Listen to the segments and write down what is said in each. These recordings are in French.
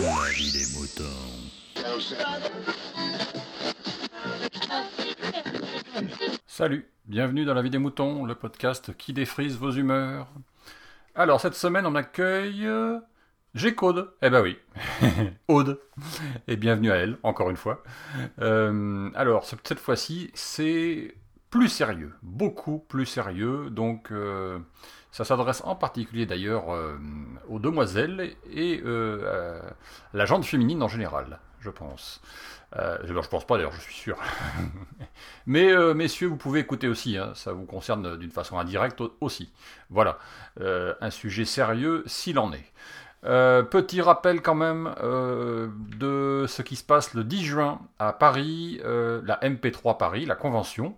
La vie des moutons. Salut, bienvenue dans La vie des moutons, le podcast qui défrise vos humeurs. Alors, cette semaine, on accueille. euh, G-Code. Eh ben oui, Aude. Et bienvenue à elle, encore une fois. Euh, alors, ce- cette fois-ci, c'est plus sérieux, beaucoup plus sérieux. Donc, euh, ça s'adresse en particulier d'ailleurs euh, aux demoiselles et euh, à la gente féminine en général, je pense. Je, je pense pas d'ailleurs, je suis sûr. Mais messieurs, vous pouvez écouter aussi, hein, ça vous concerne d'une façon indirecte au- aussi. Voilà, un sujet sérieux s'il en est. Euh, petit rappel quand même euh, de ce qui se passe le 10 juin à Paris, euh, la MP3 Paris, la convention,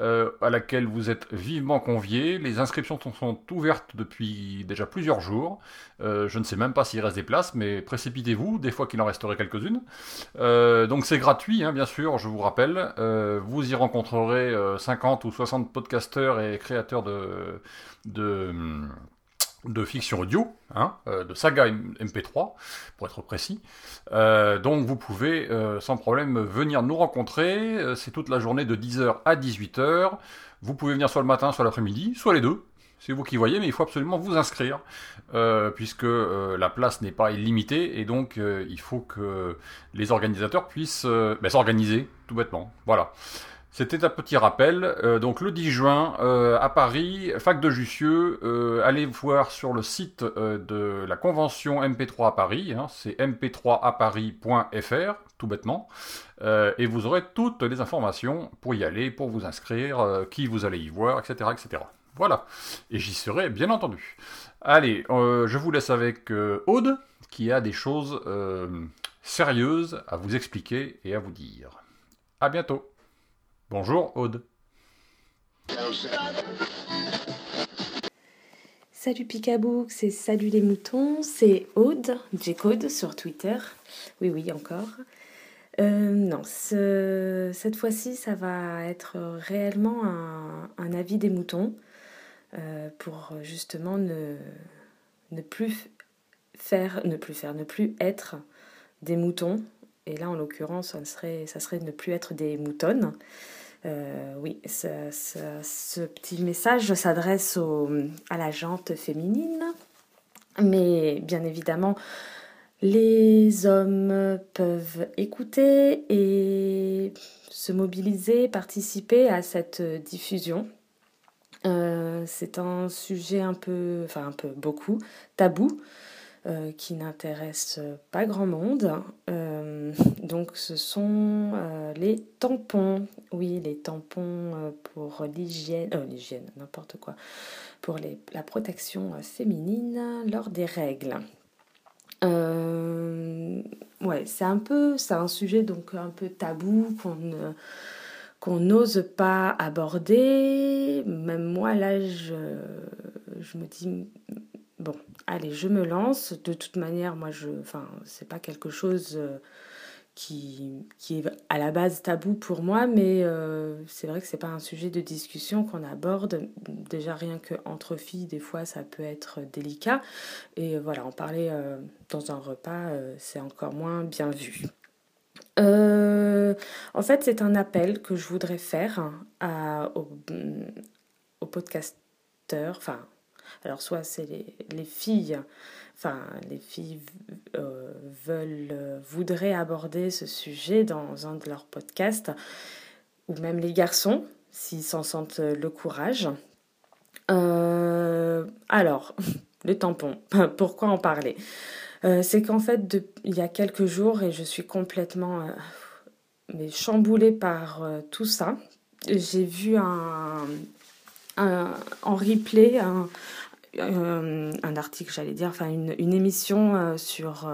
euh, à laquelle vous êtes vivement conviés. Les inscriptions sont, ouvertes depuis déjà plusieurs jours. Euh, je ne sais même pas s'il reste des places, mais précipitez-vous, des fois qu'il en resterait quelques-unes. Donc c'est gratuit, hein, bien sûr, je vous rappelle. Vous y rencontrerez euh, 50 ou 60 podcasteurs et créateurs de, de, de fiction audio, hein, euh, de saga M- MP3, pour être précis. Euh, donc vous pouvez euh, sans problème venir nous rencontrer. C'est toute la journée de 10h à 18h. Vous pouvez venir soit le matin, soit l'après-midi, soit les deux. C'est vous qui voyez, mais il faut absolument vous inscrire, puisque la place n'est pas illimitée, et donc il faut que les organisateurs puissent ben, s'organiser, tout bêtement. Voilà. C'était un petit rappel. Euh, donc le 10 juin euh, à Paris, fac de Jussieu, euh, allez voir sur le site de la convention MP3 à Paris, hein, c'est mp3aparis.fr, tout bêtement, et vous aurez toutes les informations pour y aller, pour vous inscrire, qui vous allez y voir, etc. etc. Voilà. Et j'y serai, bien entendu. Allez, je vous laisse avec Aude, qui a des choses sérieuses à vous expliquer et à vous dire. À bientôt. Bonjour Aude. Salut Picabooks et salut les moutons, c'est Aude, J-Code sur Twitter. Oui, oui, encore. Euh, non, ce- cette fois-ci, ça va être réellement un, avis des moutons euh, pour justement ne, ne plus faire, ne plus faire, ne plus être des moutons. Et là, en l'occurrence, ça serait, ça serait ne plus être des moutonnes. Euh, oui, ce, petit message s'adresse à la jante féminine, mais bien évidemment, les hommes peuvent écouter et se mobiliser, participer à cette diffusion. Euh, c'est un sujet un peu, enfin un peu beaucoup, tabou, euh, qui n'intéresse pas grand monde. Donc ce sont euh, les tampons. Oui, les tampons euh, pour l'hygiène, euh, l'hygiène, n'importe quoi, pour la protection euh, féminine lors des règles. Euh, ouais, c'est un peu, c'est un sujet donc un peu tabou qu'on qu'on n'ose pas aborder. Même moi, là, je, je me dis, bon, allez, je me lance. De toute manière, moi, je, enfin, c'est pas quelque chose euh, qui, qui est à la base tabou pour moi, mais euh, c'est vrai que c'est pas un sujet de discussion qu'on aborde. Déjà, rien que entre filles, des fois, ça peut être délicat. Et voilà, en parler euh, dans un repas, euh, c'est encore moins bien vu. En fait, c'est un appel que je voudrais faire à, aux podcasteurs. Enfin, alors soit c'est les, les filles, enfin les filles euh, veulent, euh, voudraient aborder ce sujet dans un de leurs podcasts, ou même les garçons, s'ils s'en sentent le courage. Euh, alors, le tampon, pourquoi en parler? Euh, c'est qu'en fait, il y a quelques jours, et je suis complètement euh, chamboulée par euh, tout ça, j'ai vu un, un, en replay un, un, un article, j'allais dire, enfin une, émission euh, sur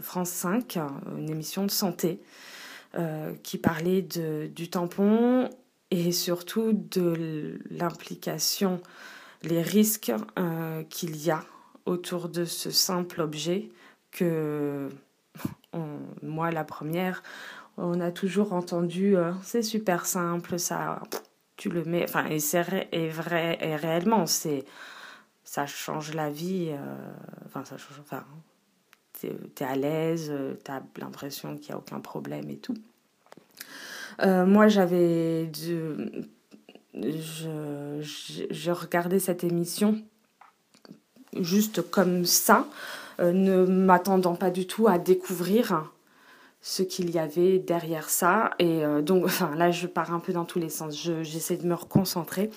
France 5, une émission de santé, euh, qui parlait de, du tampon et surtout de l'implication, les risques euh, qu'il y a autour de ce simple objet que moi la première on a toujours entendu euh, c'est super simple ça tu le mets enfin et c'est et vrai et réellement c'est ça change la vie euh, enfin ça change enfin es, à l'aise, tu as l'impression qu'il n'y a aucun problème et tout. moi, j'avais. Je, je, regardais cette émission juste comme ça, ne m'attendant pas du tout à découvrir ce qu'il y avait derrière ça. Et donc, enfin, là, je pars un peu dans tous les sens. J'essaie de me reconcentrer.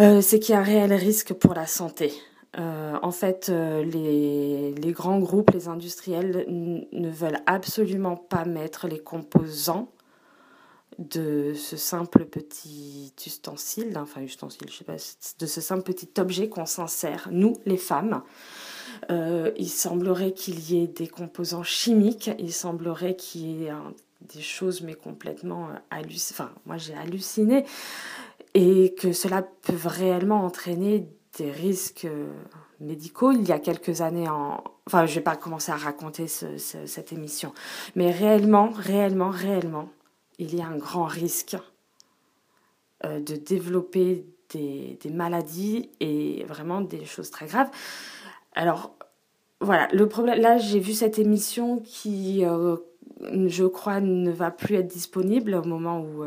Euh, c'est qu'il y a un réel risque pour la santé. Euh, en fait, euh, les, les, grands groupes, les industriels ne veulent absolument pas mettre les composants de ce simple petit ustensile, enfin ustensile, je sais pas, de ce simple petit objet qu'on s'insère, nous les femmes. il semblerait qu'il y ait des composants chimiques, il semblerait qu'il y ait des choses mais complètement hallucinées. Enfin, moi j'ai halluciné et que cela peut réellement entraîner des risques euh, médicaux. Il y a quelques années, en... enfin, je vais pas commencer à raconter cette émission, mais réellement, réellement, réellement, il y a un grand risque euh, de développer des, des, maladies et vraiment des choses très graves. Alors, voilà, le problème, là, j'ai vu cette émission qui, euh, je crois, ne va plus être disponible au moment où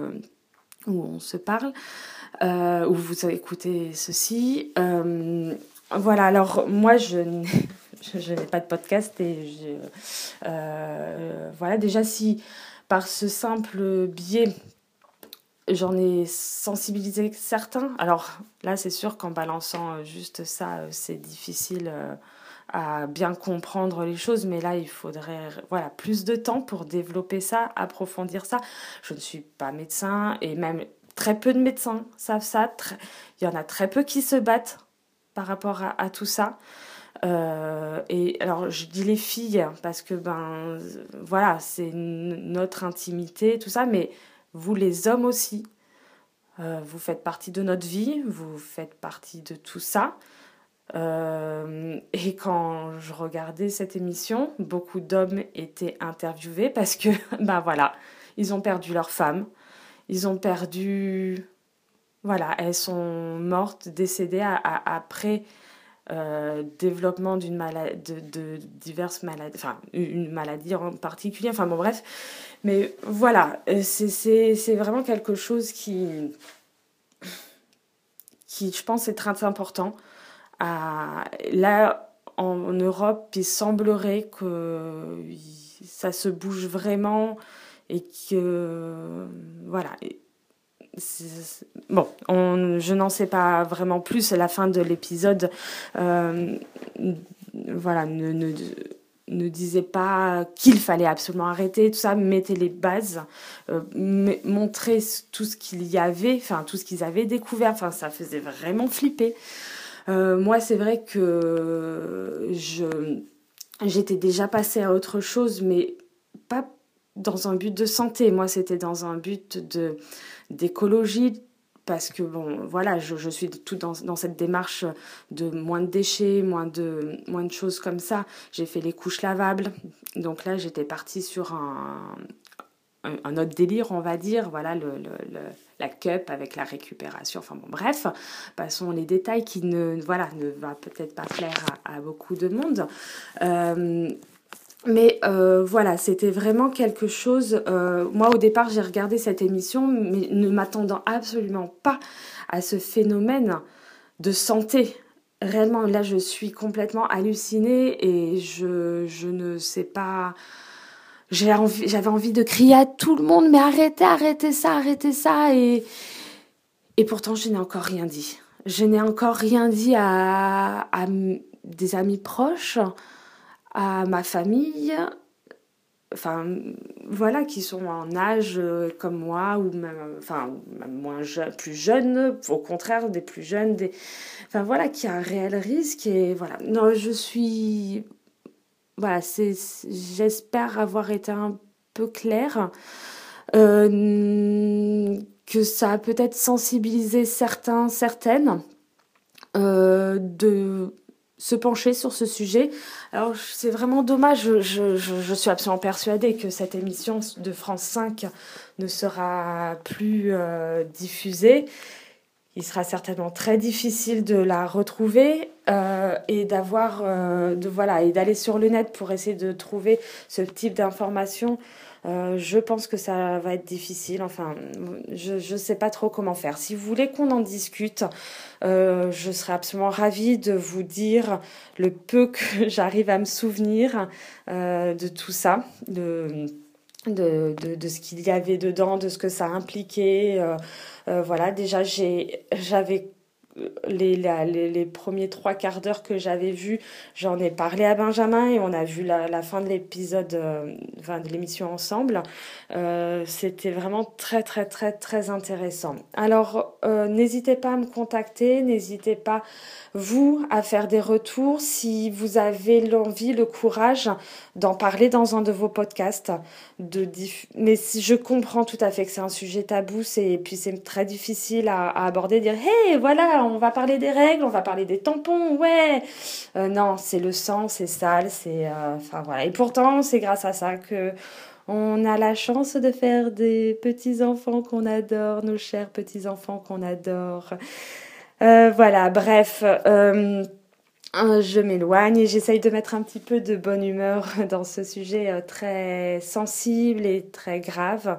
où on se parle, euh, où vous écoutez ceci. Euh, voilà, alors moi, je, n'ai pas de podcast et euh, voilà, déjà si par ce simple biais, j'en ai sensibilisé certains, alors là, c'est sûr qu'en balançant juste ça, c'est difficile à bien comprendre les choses, mais là, il faudrait voilà, plus de temps pour développer ça, approfondir ça. Je ne suis pas médecin et même très peu de médecins savent ça. Il y en a très peu qui se battent par rapport à, tout ça. Euh, et alors, je dis les filles parce que, ben, voilà, c'est notre intimité, tout ça, mais vous, les hommes aussi, euh, vous faites partie de notre vie, vous faites partie de tout ça. Euh, et quand je regardais cette émission, beaucoup d'hommes étaient interviewés parce que, ben voilà, ils ont perdu leur femme, ils ont perdu. Voilà, elles sont mortes, décédées après euh, développement d'une maladie, de, diverses maladies, enfin une maladie en particulier, enfin bon bref. Mais voilà, c'est vraiment quelque chose qui, qui je pense est très important là, en, Europe, il semblerait que ça se bouge vraiment et que. Voilà. Bon, je n'en sais pas vraiment plus. La fin de l'épisode, euh, voilà, ne, ne, ne, disait pas qu'il fallait absolument arrêter tout ça, mettait les bases, euh, montrer tout ce qu'il y avait, enfin tout ce qu'ils avaient découvert. Enfin, ça faisait vraiment flipper. Euh, moi, c'est vrai que je, j'étais déjà passée à autre chose, mais pas dans un but de santé. Moi, c'était dans un but de, d'écologie, parce que bon voilà je, suis tout dans, dans, cette démarche de moins de déchets moins de moins de choses comme ça. J'ai fait les couches lavables. Donc là j'étais partie sur un, un, autre délire, on va dire, voilà, le, le, cup avec la récupération, enfin bon, bref, passons les détails qui ne, voilà, ne va peut-être pas plaire à, beaucoup de monde. Euh, mais euh, voilà, c'était vraiment quelque chose. Euh, moi, au départ, j'ai regardé cette émission, mais ne m'attendant absolument pas à ce phénomène de santé. Réellement, là, je suis complètement hallucinée et je, je ne sais pas j'avais envie, de crier à tout le monde, mais arrêtez, arrêtez ça, arrêtez ça. Et, pourtant, je n'ai encore rien dit. Je n'ai encore rien dit à, des amis proches, à ma famille, enfin voilà qui sont en âge euh, comme moi ou même enfin moins plus jeunes au contraire des plus jeunes enfin voilà qui a un réel risque et voilà non je suis voilà, c'est, j'espère avoir été un peu claire. Euh, que ça a peut-être sensibilisé certains, certaines euh, de se pencher sur ce sujet. Alors c'est vraiment dommage, je, je, je, suis absolument persuadée que cette émission de France 5 ne sera plus euh, diffusée. Il sera certainement très difficile de la retrouver euh, et d'avoir euh, de voilà et d'aller sur le net pour essayer de trouver ce type d'informations euh, je pense que ça va être difficile. Enfin, je ne sais pas trop comment faire. Si vous voulez qu'on en discute, je serais absolument ravie de vous dire le peu que j'arrive à me souvenir de tout ça, de, de, de, de ce qu'il y avait dedans, de ce que ça impliquait. voilà, déjà, j'avais les, les, les, premiers trois quarts d'heure que j'avais vus, j'en ai parlé à Benjamin et on a vu la, la fin de l'épisode, euh, de l'émission ensemble. Euh, C'était vraiment très très très très intéressant. Alors euh, n'hésitez pas à me contacter, n'hésitez pas vous à faire des retours si vous avez l'envie, le courage d'en parler dans un de vos podcasts. De mais si je comprends tout à fait que c'est un sujet tabou, et puis c'est très difficile à, à aborder, dire hey voilà on va parler des règles, on va parler des tampons, ouais. Euh, non, c'est le sang, c'est sale, c'est, euh, enfin voilà. Et pourtant, c'est grâce à ça que on a la chance de faire des petits enfants qu'on adore, nos chers petits enfants qu'on adore. Euh, voilà, bref. je m'éloigne et j'essaye de mettre un petit peu de bonne humeur dans ce sujet très sensible et très grave.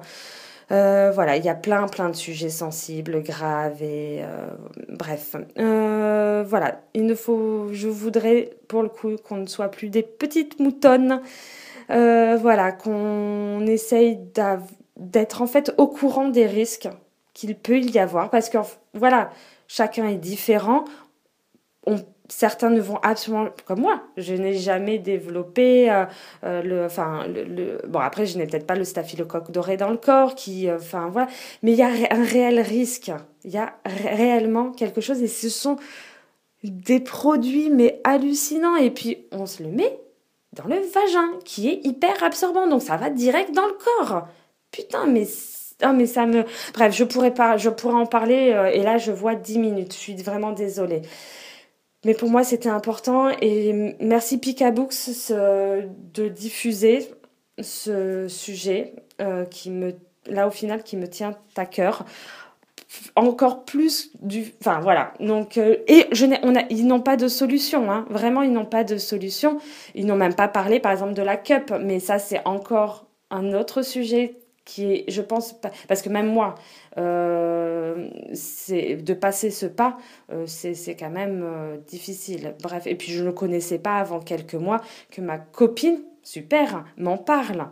Euh, voilà, il y a plein, plein de sujets sensibles, graves et euh, bref. Euh, voilà, il ne faut, je voudrais pour le coup qu'on ne soit plus des petites moutonnes. voilà, qu'on essaye d'être en fait au courant des risques qu'il peut y avoir parce que voilà, chacun est différent. On certains ne vont absolument comme moi. Je n'ai jamais développé euh, euh, le, enfin le, bon après je n'ai peut-être pas le staphylocoque doré dans le corps qui, euh, voilà, mais il y a un réel risque. Il y a réellement quelque chose et ce sont des produits mais hallucinants et puis on se le met dans le vagin qui est hyper absorbant donc ça va direct dans le corps. Putain mais oh, mais ça me bref je pourrais pas je pourrais en parler et là je vois 10 minutes. Je suis vraiment désolée. Mais pour moi, c'était important et merci Picabooks de diffuser ce sujet euh, qui me, là au final, qui me tient à cœur. Encore plus du, enfin voilà. Donc euh, et ils n'ont pas de solution. Hein. Vraiment, ils n'ont pas de solution. Ils n'ont même pas parlé, par exemple, de la cup. Mais ça, c'est encore un autre sujet qui est, je pense, parce que même moi, euh, de passer ce pas, euh, c'est quand même euh, difficile. Bref, et puis je ne connaissais pas avant quelques mois que ma copine, super, m'en parle.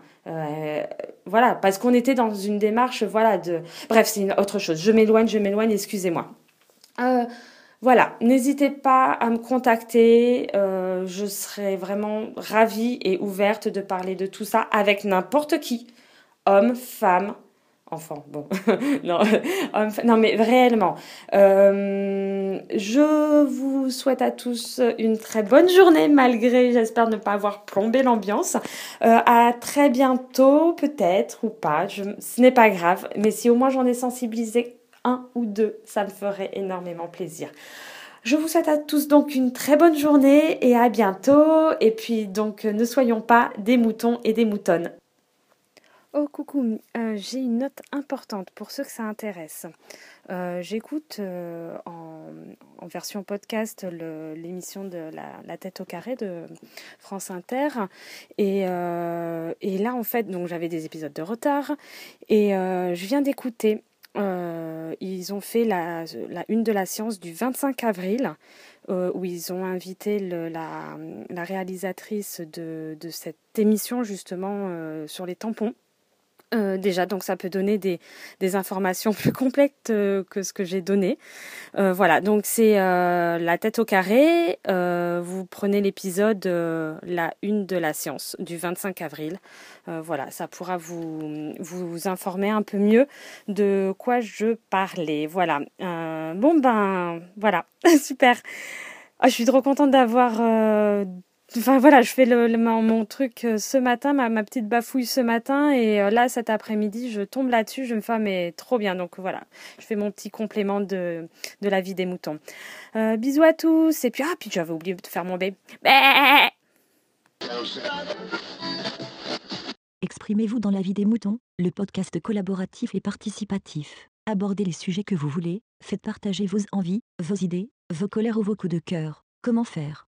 voilà, parce qu'on était dans une démarche, voilà, de... Bref, c'est une autre chose. Je m'éloigne, je m'éloigne, excusez-moi. Voilà, n'hésitez pas à me contacter, je serai vraiment ravie et ouverte de parler de tout ça avec n'importe qui hommes, femmes, enfants, bon, non, non, mais réellement. Euh, je vous souhaite à tous une très bonne journée, malgré, j'espère ne pas avoir plombé l'ambiance. Euh, à très bientôt, peut-être, ou pas, ce n'est pas grave, mais si au moins j'en ai sensibilisé un ou deux, ça me ferait énormément plaisir. Je vous souhaite à tous donc une très bonne journée et à bientôt. Et puis donc ne soyons pas des moutons et des moutonnes. Oh coucou, euh, j'ai une note importante pour ceux que ça intéresse. Euh, j'écoute euh, en, version podcast l'émission de la, tête au carré de France Inter et, là en fait j'avais des épisodes de retard et je viens d'écouter. ils ont fait la, une de la science du 25 avril où ils ont invité la, réalisatrice de, cette émission justement sur les tampons. Euh, déjà, donc ça peut donner des, informations plus complètes euh, que ce que j'ai donné. Euh, voilà, donc c'est la tête au carré. vous prenez l'épisode La une de la science du 25 avril. voilà, ça pourra vous, vous informer un peu mieux de quoi je parlais. Voilà. bon ben, voilà, super. Ah, je suis trop contente d'avoir Enfin voilà, je fais le, mon, truc euh, ce matin, ma, petite bafouille ce matin, et euh, là cet après-midi, je tombe là-dessus, je me fais mais trop bien. Donc voilà, je fais mon petit complément de, de la vie des moutons. Euh, bisous à tous, et puis ah puis j'avais oublié de faire mon bébé. Exprimez-vous dans la vie des moutons, le podcast collaboratif et participatif. Abordez les sujets que vous voulez, faites partager vos envies, vos idées, vos colères ou vos coups de cœur. Comment faire?